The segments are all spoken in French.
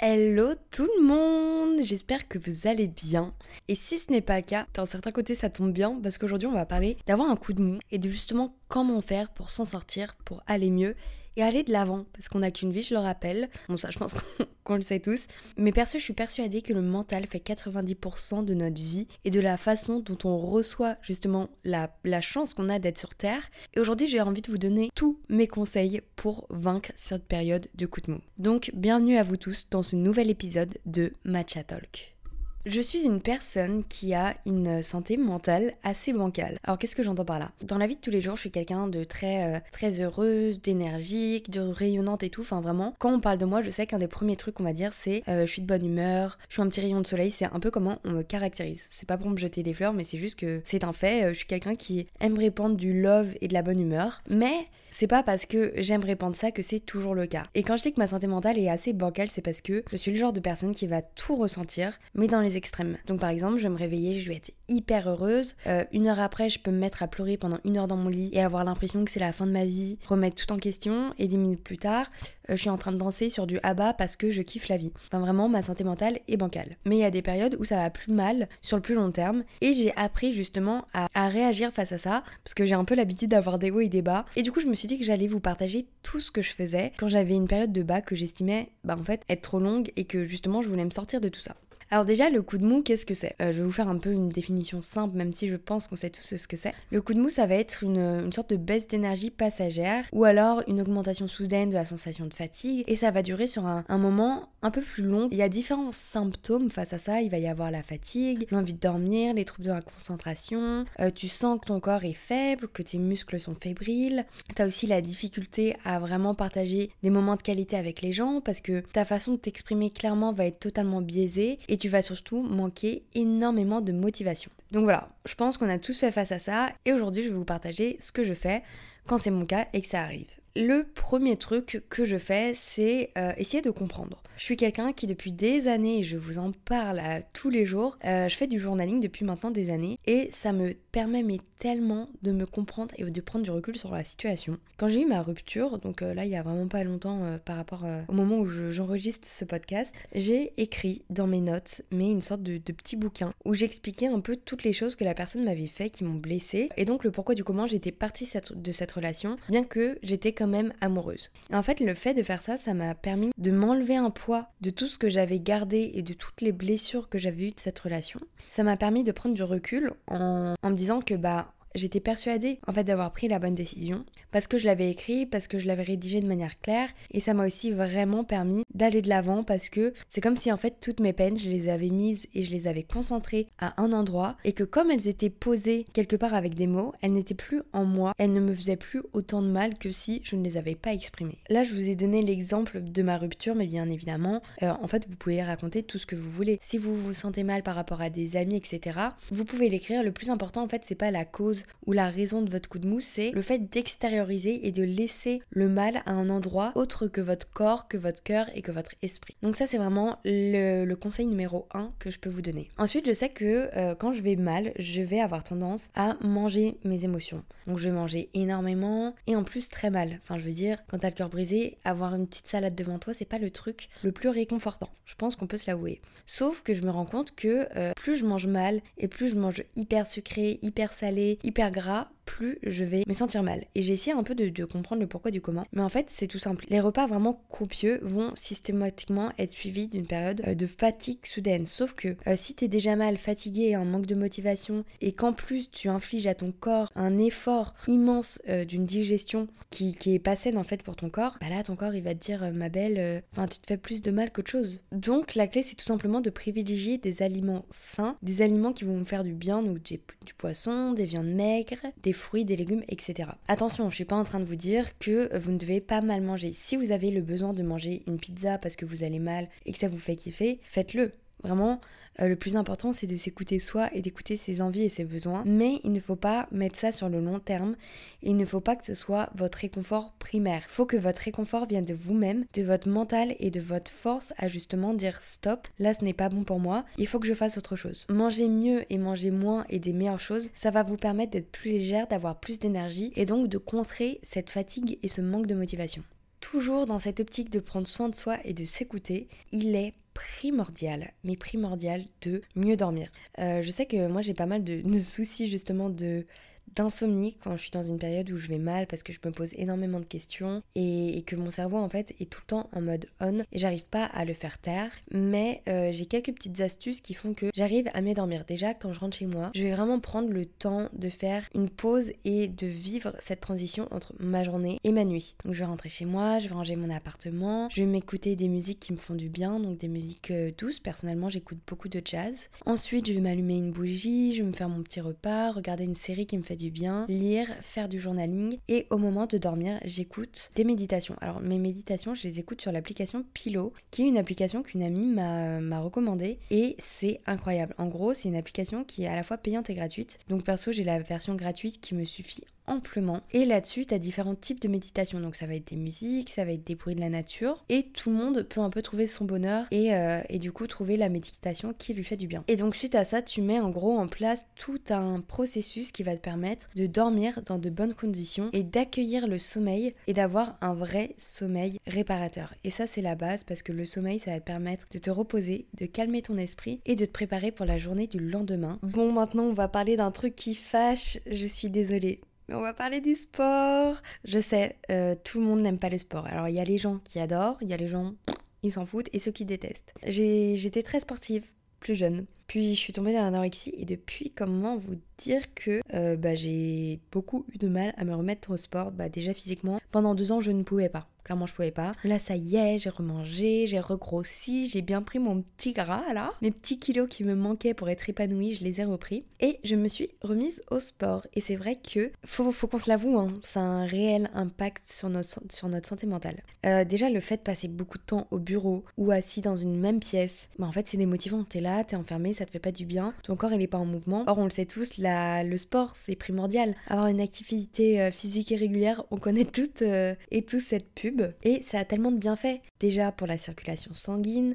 Hello tout le monde, j'espère que vous allez bien. Et si ce n'est pas le cas, d'un certain côté ça tombe bien parce qu'aujourd'hui on va parler d'avoir un coup de mou et de justement comment faire pour s'en sortir, pour aller mieux et aller de l'avant parce qu'on n'a qu'une vie, je le rappelle. Bon ça je pense qu'on le sait tous. Mais perso, je suis persuadée que le mental fait 90% de notre vie et de la façon dont on reçoit justement la, la chance qu'on a d'être sur Terre. Et aujourd'hui, j'ai envie de vous donner tous mes conseils pour vaincre cette période de coup de mou. Donc, bienvenue à vous tous dans ce nouvel épisode de Matcha Talk. Je suis une personne qui a une santé mentale assez bancale. Alors qu'est-ce que j'entends par là? Dans la vie de tous les jours, je suis quelqu'un de très euh, très heureuse, d'énergique, de rayonnante et tout. Enfin vraiment, quand on parle de moi, je sais qu'un des premiers trucs qu'on va dire c'est euh, je suis de bonne humeur, je suis un petit rayon de soleil. C'est un peu comment on me caractérise. C'est pas pour me jeter des fleurs, mais c'est juste que c'est un fait. Euh, je suis quelqu'un qui aime répandre du love et de la bonne humeur. Mais c'est pas parce que j'aime répandre ça que c'est toujours le cas. Et quand je dis que ma santé mentale est assez bancale, c'est parce que je suis le genre de personne qui va tout ressentir, mais dans les extrêmes. Donc par exemple, je vais me réveiller, je vais être hyper heureuse. Euh, une heure après, je peux me mettre à pleurer pendant une heure dans mon lit et avoir l'impression que c'est la fin de ma vie, remettre tout en question. Et dix minutes plus tard, euh, je suis en train de danser sur du ABBA parce que je kiffe la vie. Enfin vraiment, ma santé mentale est bancale. Mais il y a des périodes où ça va plus mal sur le plus long terme et j'ai appris justement à, à réagir face à ça parce que j'ai un peu l'habitude d'avoir des hauts et des bas. Et du coup, je me suis dit que j'allais vous partager tout ce que je faisais quand j'avais une période de bas que j'estimais bah, en fait être trop longue et que justement je voulais me sortir de tout ça. Alors déjà, le coup de mou, qu'est-ce que c'est? Euh, Je vais vous faire un peu une définition simple, même si je pense qu'on sait tous ce que c'est. Le coup de mou, ça va être une, sorte de baisse d'énergie passagère, ou alors une augmentation soudaine de la sensation de fatigue, et ça va durer sur un, moment un peu plus long. Il y a différents symptômes face à ça. Il va y avoir la fatigue, l'envie de dormir, les troubles de la concentration, euh, tu sens que ton corps est faible, que tes muscles sont fébriles. Tu as aussi la difficulté à vraiment partager des moments de qualité avec les gens, parce que ta façon de t'exprimer clairement va être totalement biaisée, et tu vas surtout manquer énormément de motivation. Donc voilà, je pense qu'on a tous fait face à ça et aujourd'hui je vais vous partager ce que je fais quand c'est mon cas et que ça arrive. Le premier truc que je fais, c'est euh, essayer de comprendre. Je suis quelqu'un qui depuis des années, je vous en parle tous les jours, euh, je fais du journaling depuis maintenant des années et ça me permet mais tellement de me comprendre et de prendre du recul sur la situation. Quand j'ai eu ma rupture, donc euh, là il y a vraiment pas longtemps par rapport au moment où j'enregistre ce podcast, j'ai écrit dans mes notes, mais une sorte de, petit bouquin où j'expliquais un peu toutes les choses que la personne m'avait fait qui m'ont blessée et donc le pourquoi du comment j'étais partie de cette relation, bien que j'étais quand même amoureuse. En fait, le fait de faire ça, ça m'a permis de m'enlever un poids de tout ce que j'avais gardé et de toutes les blessures que j'avais eues de cette relation. Ça m'a permis de prendre du recul en, en me disant que bah j'étais persuadée en fait d'avoir pris la bonne décision parce que je l'avais écrit, parce que je l'avais rédigé de manière claire et ça m'a aussi vraiment permis d'aller de l'avant parce que c'est comme si en fait toutes mes peines je les avais mises et je les avais concentrées à un endroit et que comme elles étaient posées quelque part avec des mots, elles n'étaient plus en moi, elles ne me faisaient plus autant de mal que si je ne les avais pas exprimées. Là je vous ai donné l'exemple de ma rupture mais bien évidemment euh, en fait vous pouvez raconter tout ce que vous voulez. Si vous vous sentez mal par rapport à des amis etc. Vous pouvez l'écrire. Le plus important en fait c'est pas la cause ou la raison de votre coup de mousse, c'est le fait d'extérioriser et de laisser le mal à un endroit autre que votre corps, que votre cœur et votre esprit. Donc ça c'est vraiment le, conseil numéro 1 que je peux vous donner. Ensuite je sais que euh, quand je vais mal, je vais avoir tendance à manger mes émotions. Donc je vais manger énormément et en plus très mal. Enfin je veux dire, quand t'as le cœur brisé, avoir une petite salade devant toi, c'est pas le truc le plus réconfortant. Je pense qu'on peut se l'avouer. Sauf que je me rends compte que euh, plus je mange mal et plus je mange hyper sucré, hyper salé, hyper gras, plus je vais me sentir mal. Et j'ai essayé un peu de, comprendre le pourquoi du comment. Mais en fait, c'est tout simple. Les repas vraiment copieux vont systématiquement être suivis d'une période euh, de fatigue soudaine. Sauf que euh, si t'es déjà mal, fatigué, en manque de motivation, et qu'en plus tu infliges à ton corps un effort immense euh, d'une digestion qui, qui, est pas saine en fait pour ton corps, bah là ton corps il va te dire ma belle, enfin tu te fais plus de mal qu'autre chose. Donc la clé c'est tout simplement de privilégier des aliments sains, des aliments qui vont vous faire du bien, donc du, du poisson, des viandes maigres, des fruits, des légumes, etc. Attention, je suis pas en train de vous dire que vous ne devez pas mal manger. Si vous avez le besoin de manger une pizza parce que vous allez mal et que ça vous fait kiffer, faites-le. Vraiment, euh, le plus important, c'est de s'écouter soi et d'écouter ses envies et ses besoins. Mais il ne faut pas mettre ça sur le long terme. Il ne faut pas que ce soit votre réconfort primaire. Il faut que votre réconfort vienne de vous-même, de votre mental et de votre force à justement dire stop, là ce n'est pas bon pour moi, il faut que je fasse autre chose. Manger mieux et manger moins et des meilleures choses, ça va vous permettre d'être plus légère, d'avoir plus d'énergie et donc de contrer cette fatigue et ce manque de motivation toujours dans cette optique de prendre soin de soi et de s'écouter, il est primordial, mais primordial de mieux dormir. Euh, je sais que moi j'ai pas mal de, de soucis justement de d'insomnie quand je suis dans une période où je vais mal parce que je me pose énormément de questions et, que mon cerveau en fait est tout le temps en mode on et j'arrive pas à le faire taire. Mais euh, j'ai quelques petites astuces qui font que j'arrive à mieux dormir déjà quand je rentre chez moi je vais vraiment prendre le temps de faire une pause et de vivre cette transition entre ma journée et ma nuit. Donc je vais rentrer chez moi je vais ranger mon appartement je vais m'écouter des musiques qui me font du bien donc des musiques euh, douces. Personnellement j'écoute beaucoup de jazz. Ensuite je vais m'allumer une bougie je vais me faire mon petit repas regarder une série qui me fait du bien, lire, faire du journaling et au moment de dormir, j'écoute des méditations. Alors mes méditations, je les écoute sur l'application Pillow, qui est une application qu'une amie m'a recommandée et c'est incroyable. En gros, c'est une application qui est à la fois payante et gratuite. Donc perso, j'ai la version gratuite qui me suffit amplement. Et là-dessus, tu as différents types de méditation. Donc ça va être des musiques, ça va être des bruits de la nature. Et tout le monde peut un peu trouver son bonheur et, euh, et du coup trouver la méditation qui lui fait du bien. Et donc suite à ça, tu mets en gros en place tout un processus qui va te permettre de dormir dans de bonnes conditions et d'accueillir le sommeil et d'avoir un vrai sommeil réparateur. Et ça c'est la base parce que le sommeil ça va te permettre de te reposer, de calmer ton esprit et de te préparer pour la journée du lendemain. Bon maintenant on va parler d'un truc qui fâche, je suis désolée mais on va parler du sport. Je sais, euh, tout le monde n'aime pas le sport. Alors il y a les gens qui adorent, il y a les gens, ils s'en foutent, et ceux qui détestent. J'étais très sportive, plus jeune. Puis je suis tombée dans l'anorexie et depuis, comment vous dire que euh, bah, j'ai beaucoup eu de mal à me remettre au sport? Bah, déjà physiquement, pendant deux ans, je ne pouvais pas. Clairement, je pouvais pas. Là, ça y est, j'ai remangé, j'ai regrossi, j'ai bien pris mon petit gras là. Mes petits kilos qui me manquaient pour être épanouie, je les ai repris. Et je me suis remise au sport. Et c'est vrai que, faut, faut qu'on se l'avoue, hein, ça a un réel impact sur notre, sur notre santé mentale. Euh, déjà, le fait de passer beaucoup de temps au bureau ou assis dans une même pièce, bah, en fait, c'est démotivant. T'es là, t'es enfermé, ça te fait pas du bien. Ton corps, il est pas en mouvement. Or, on le sait tous, le sport, c'est primordial. Avoir une activité euh, physique et régulière, on connaît toutes euh, et tous cette pub et ça a tellement de bienfaits. Déjà pour la circulation sanguine,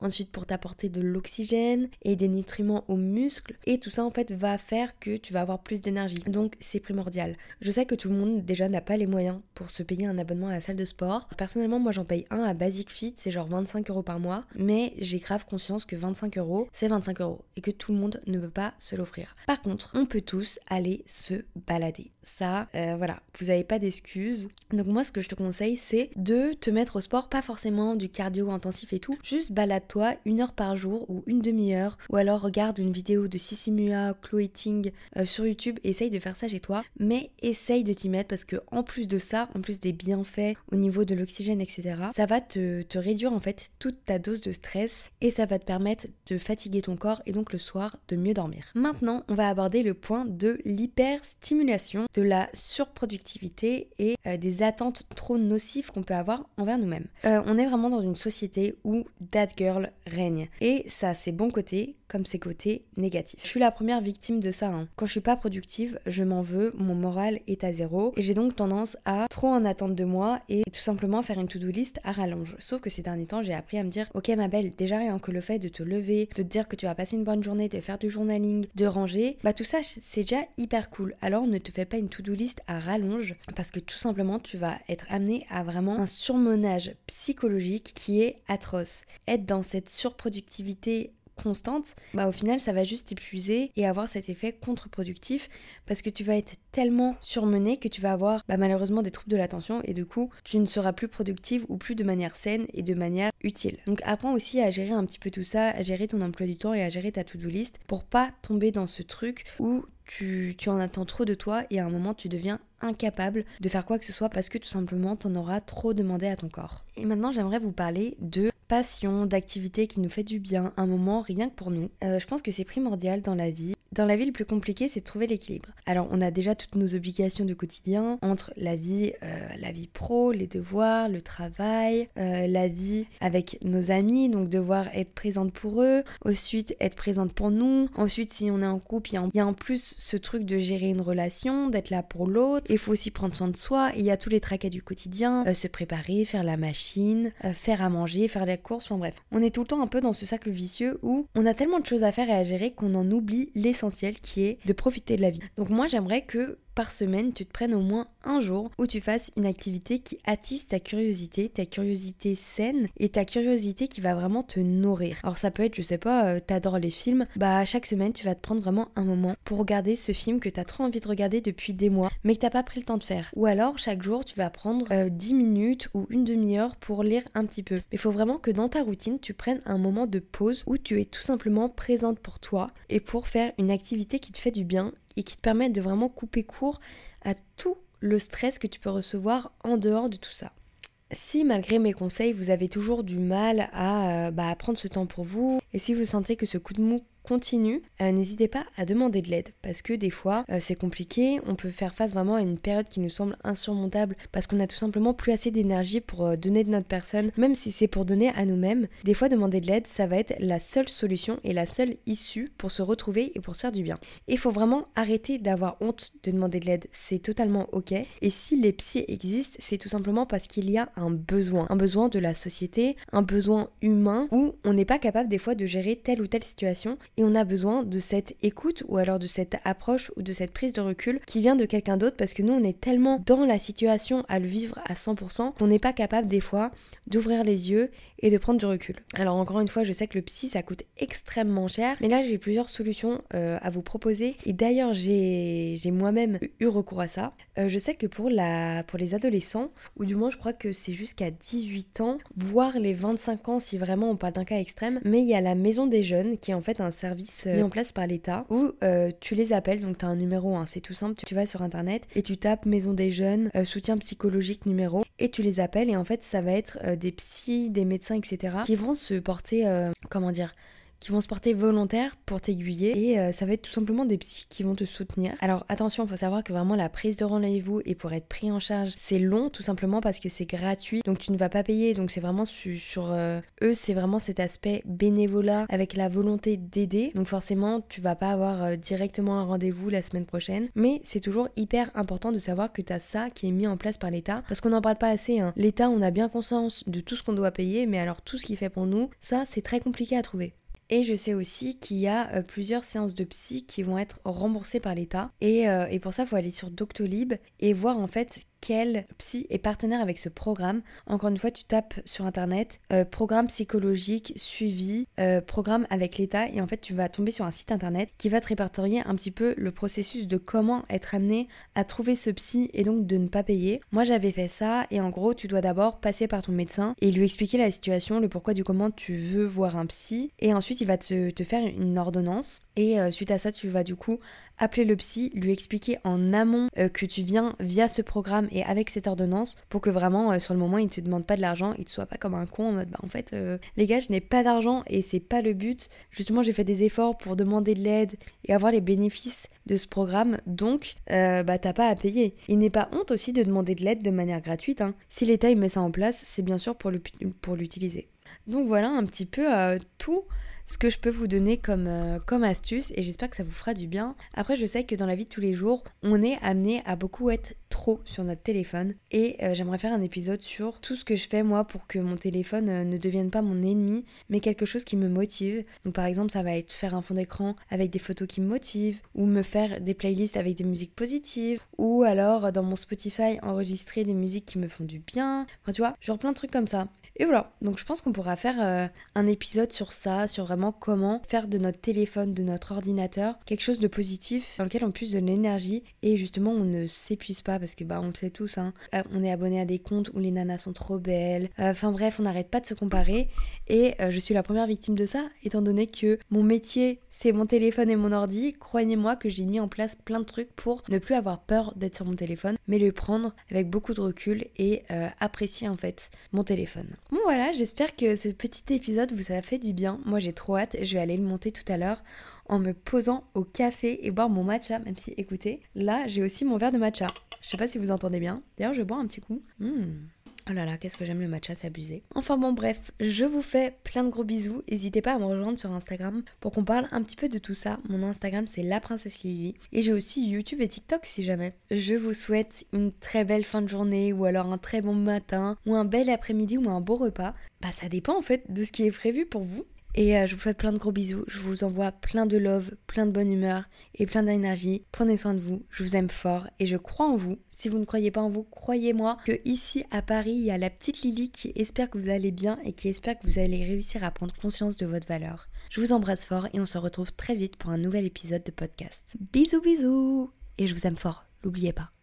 ensuite pour t'apporter de l'oxygène et des nutriments aux muscles. Et tout ça en fait va faire que tu vas avoir plus d'énergie. Donc c'est primordial. Je sais que tout le monde déjà n'a pas les moyens pour se payer un abonnement à la salle de sport. Personnellement moi j'en paye un à Basic Fit, c'est genre 25 euros par mois. Mais j'ai grave conscience que 25 euros c'est 25 euros et que tout le monde ne peut pas se l'offrir. Par contre on peut tous aller se balader. Ça euh, voilà, vous n'avez pas d'excuses. Donc moi ce que je te conseille c'est de te mettre au sport, pas forcément du cardio intensif et tout, juste balade toi une heure par jour ou une demi-heure, ou alors regarde une vidéo de Sissimua, Chloe Ting euh, sur YouTube, essaye de faire ça chez toi, mais essaye de t'y mettre parce que en plus de ça, en plus des bienfaits au niveau de l'oxygène, etc., ça va te, te réduire en fait toute ta dose de stress et ça va te permettre de fatiguer ton corps et donc le soir de mieux dormir. Maintenant, on va aborder le point de l'hyperstimulation, de la surproductivité et euh, des attentes trop nocives qu'on peut avoir envers nous-mêmes. Euh, on est vraiment dans une société où that girl règne. Et ça a ses bons côtés comme ses côtés négatifs. Je suis la première victime de ça. Hein. Quand je suis pas productive, je m'en veux, mon moral est à zéro et j'ai donc tendance à trop en attendre de moi et tout simplement faire une to-do list à rallonge. Sauf que ces derniers temps, j'ai appris à me dire Ok, ma belle, déjà rien que le fait de te lever, de te dire que tu vas passer une bonne journée, de faire du journaling, de ranger, bah tout ça c'est déjà hyper cool. Alors ne te fais pas une to-do list à rallonge parce que tout simplement tu vas être amené à vraiment un surmenage psychologique qui est atroce. Être dans cette surproductivité constante, bah au final ça va juste t'épuiser et avoir cet effet contre-productif parce que tu vas être tellement surmené que tu vas avoir bah, malheureusement des troubles de l'attention et du coup tu ne seras plus productive ou plus de manière saine et de manière utile. Donc apprends aussi à gérer un petit peu tout ça, à gérer ton emploi du temps et à gérer ta to-do list pour pas tomber dans ce truc où tu, tu, en attends trop de toi et à un moment tu deviens incapable de faire quoi que ce soit parce que tout simplement t'en auras trop demandé à ton corps. Et maintenant j'aimerais vous parler de passion, d'activité qui nous fait du bien, un moment rien que pour nous. Euh, je pense que c'est primordial dans la vie dans la vie, le plus compliqué, c'est de trouver l'équilibre. Alors, on a déjà toutes nos obligations de quotidien entre la vie, euh, la vie pro, les devoirs, le travail, euh, la vie avec nos amis, donc devoir être présente pour eux, ensuite être présente pour nous. Ensuite, si on est en couple, il y, a en plus ce truc de gérer une relation, d'être là pour l'autre. Il faut aussi prendre soin de soi. Il y a tous les tracas du quotidien, se préparer, faire la machine, faire à manger, faire course, enfin bref. On est tout le temps un peu dans ce cercle vicieux où on a tellement de choses à faire et à gérer qu'on en oublie l'essentiel qui est de profiter de la vie. Donc moi j'aimerais que par semaine, tu te prennes au moins un jour où tu fasses une activité qui attise ta curiosité, ta curiosité saine et ta curiosité qui va vraiment te nourrir. Alors ça peut être, je sais pas, euh, t'adores les films, bah chaque semaine tu vas te prendre vraiment un moment pour regarder ce film que t'as trop envie de regarder depuis des mois mais que t'as pas pris le temps de faire. Ou alors chaque jour tu vas prendre 10 euh, minutes ou une demi-heure pour lire un petit peu. Mais il faut vraiment que dans ta routine tu prennes un moment de pause où tu es tout simplement présente pour toi et pour faire une activité qui te fait du bien et qui te permet de vraiment couper court à tout le stress que tu peux recevoir en dehors de tout ça. Si malgré mes conseils, vous avez toujours du mal à, euh, bah, prendre ce temps pour vous, et si vous sentez que ce coup de mou continue, euh, n'hésitez pas à demander de l'aide parce que des fois euh, c'est compliqué, on peut faire face vraiment à une période qui nous semble insurmontable parce qu'on a tout simplement plus assez d'énergie pour euh, donner de notre personne, même si c'est pour donner à nous-mêmes. Des fois demander de l'aide, ça va être la seule solution et la seule issue pour se retrouver et pour se faire du bien. Il faut vraiment arrêter d'avoir honte de demander de l'aide, c'est totalement ok. Et si les psys existent, c'est tout simplement parce qu'il y a un besoin, un besoin de la société, un besoin humain où on n'est pas capable des fois de gérer telle ou telle situation et on a besoin de cette écoute ou alors de cette approche ou de cette prise de recul qui vient de quelqu'un d'autre parce que nous on est tellement dans la situation à le vivre à 100% qu'on n'est pas capable des fois d'ouvrir les yeux et de prendre du recul. Alors encore une fois, je sais que le psy ça coûte extrêmement cher, mais là j'ai plusieurs solutions euh, à vous proposer et d'ailleurs j'ai moi-même eu recours à ça. Euh, je sais que pour, la, pour les adolescents, ou du moins je crois que c'est jusqu'à 18 ans, voire les 25 ans si vraiment on parle d'un cas extrême, mais il y a la maison des jeunes qui est en fait un euh, mis en place par l'État où tu les appelles, donc tu as un numéro, hein, c'est tout simple, tu vas sur internet et tu tapes maison des jeunes, soutien psychologique numéro et tu les appelles et en fait ça va être des psys, des médecins, etc. qui vont se porter, comment dire, qui vont se porter volontaires pour t'aiguiller et euh, ça va être tout simplement des psys qui vont te soutenir. Alors attention, il faut savoir que vraiment la prise de rendez-vous et pour être pris en charge, c'est long tout simplement parce que c'est gratuit donc tu ne vas pas payer donc c'est vraiment sur, euh, eux, c'est vraiment cet aspect bénévolat avec la volonté d'aider. Donc forcément, tu vas pas avoir euh, directement un rendez-vous la semaine prochaine, mais c'est toujours hyper important de savoir que tu as ça qui est mis en place par l'État parce qu'on n'en parle pas assez. Hein. L'État, on a bien conscience de tout ce qu'on doit payer, mais alors tout ce qu'il fait pour nous, ça c'est très compliqué à trouver. Et je sais aussi qu'il y a euh, plusieurs séances de psy qui vont être remboursées par l'État. Et, euh, et, pour ça, il faut aller sur Doctolib et voir en fait quel psy est partenaire avec ce programme. Encore une fois, tu tapes sur internet euh, programme psychologique suivi, euh, programme avec l'État, et en fait, tu vas tomber sur un site internet qui va te répertorier un petit peu le processus de comment être amené à trouver ce psy et donc de ne pas payer. Moi, j'avais fait ça, et en gros, tu dois d'abord passer par ton médecin et lui expliquer la situation, le pourquoi du comment tu veux voir un psy, et ensuite, il va te, faire une ordonnance. Et euh, suite à ça, tu vas du coup appeler le psy, lui expliquer en amont que tu viens via ce programme et avec cette ordonnance pour que vraiment euh, sur le moment il te demande pas de l'argent, il te soit pas comme un con en mode bah en fait euh, les gars je n'ai pas d'argent et c'est pas le but. Justement j'ai fait des efforts pour demander de l'aide et avoir les bénéfices de ce programme donc bah t'as pas à payer. Il n'est pas honte aussi de demander de l'aide de manière gratuite. Hein. Si l'État il met ça en place c'est bien sûr pour l'utiliser. Donc voilà un petit peu tout ce que je peux vous donner comme, euh, comme astuce et j'espère que ça vous fera du bien. Après, je sais que dans la vie de tous les jours, on est amené à beaucoup être trop sur notre téléphone et euh, j'aimerais faire un épisode sur tout ce que je fais moi pour que mon téléphone euh, ne devienne pas mon ennemi mais quelque chose qui me motive. Donc par exemple, ça va être faire un fond d'écran avec des photos qui me motivent ou me faire des playlists avec des musiques positives ou alors dans mon Spotify enregistrer des musiques qui me font du bien. Enfin, tu vois, genre plein de trucs comme ça. Et voilà, donc je pense qu'on pourra faire euh, un épisode sur ça, sur vraiment comment faire de notre téléphone, de notre ordinateur, quelque chose de positif dans lequel on puisse de l'énergie et justement on ne s'épuise pas parce que bah on le sait tous, hein, euh, on est abonné à des comptes où les nanas sont trop belles. Euh, enfin bref, on n'arrête pas de se comparer et je suis la première victime de ça étant donné que mon métier c'est mon téléphone et mon ordi. Croyez-moi que j'ai mis en place plein de trucs pour ne plus avoir peur d'être sur mon téléphone, mais le prendre avec beaucoup de recul et apprécier en fait mon téléphone. Bon voilà, j'espère que ce petit épisode vous a fait du bien. Moi j'ai trop hâte, je vais aller le monter tout à l'heure en me posant au café et boire mon matcha, même si écoutez, là j'ai aussi mon verre de matcha. Je sais pas si vous entendez bien. D'ailleurs je bois un petit coup. Mmh. Oh là là, qu'est-ce que j'aime le matcha, c'est abusé. Enfin bon, bref, je vous fais plein de gros bisous. N'hésitez pas à me rejoindre sur Instagram pour qu'on parle un petit peu de tout ça. Mon Instagram, c'est la princesse Lily. Et j'ai aussi YouTube et TikTok si jamais. Je vous souhaite une très belle fin de journée ou alors un très bon matin ou un bel après-midi ou un beau repas. Bah, ça dépend en fait de ce qui est prévu pour vous. Et euh, je vous fais plein de gros bisous. Je vous envoie plein de love, plein de bonne humeur et plein d'énergie. Prenez soin de vous. Je vous aime fort et je crois en vous. Si vous ne croyez pas en vous, croyez-moi que ici à Paris, il y a la petite Lily qui espère que vous allez bien et qui espère que vous allez réussir à prendre conscience de votre valeur. Je vous embrasse fort et on se retrouve très vite pour un nouvel épisode de podcast. Bisous bisous Et je vous aime fort, n'oubliez pas.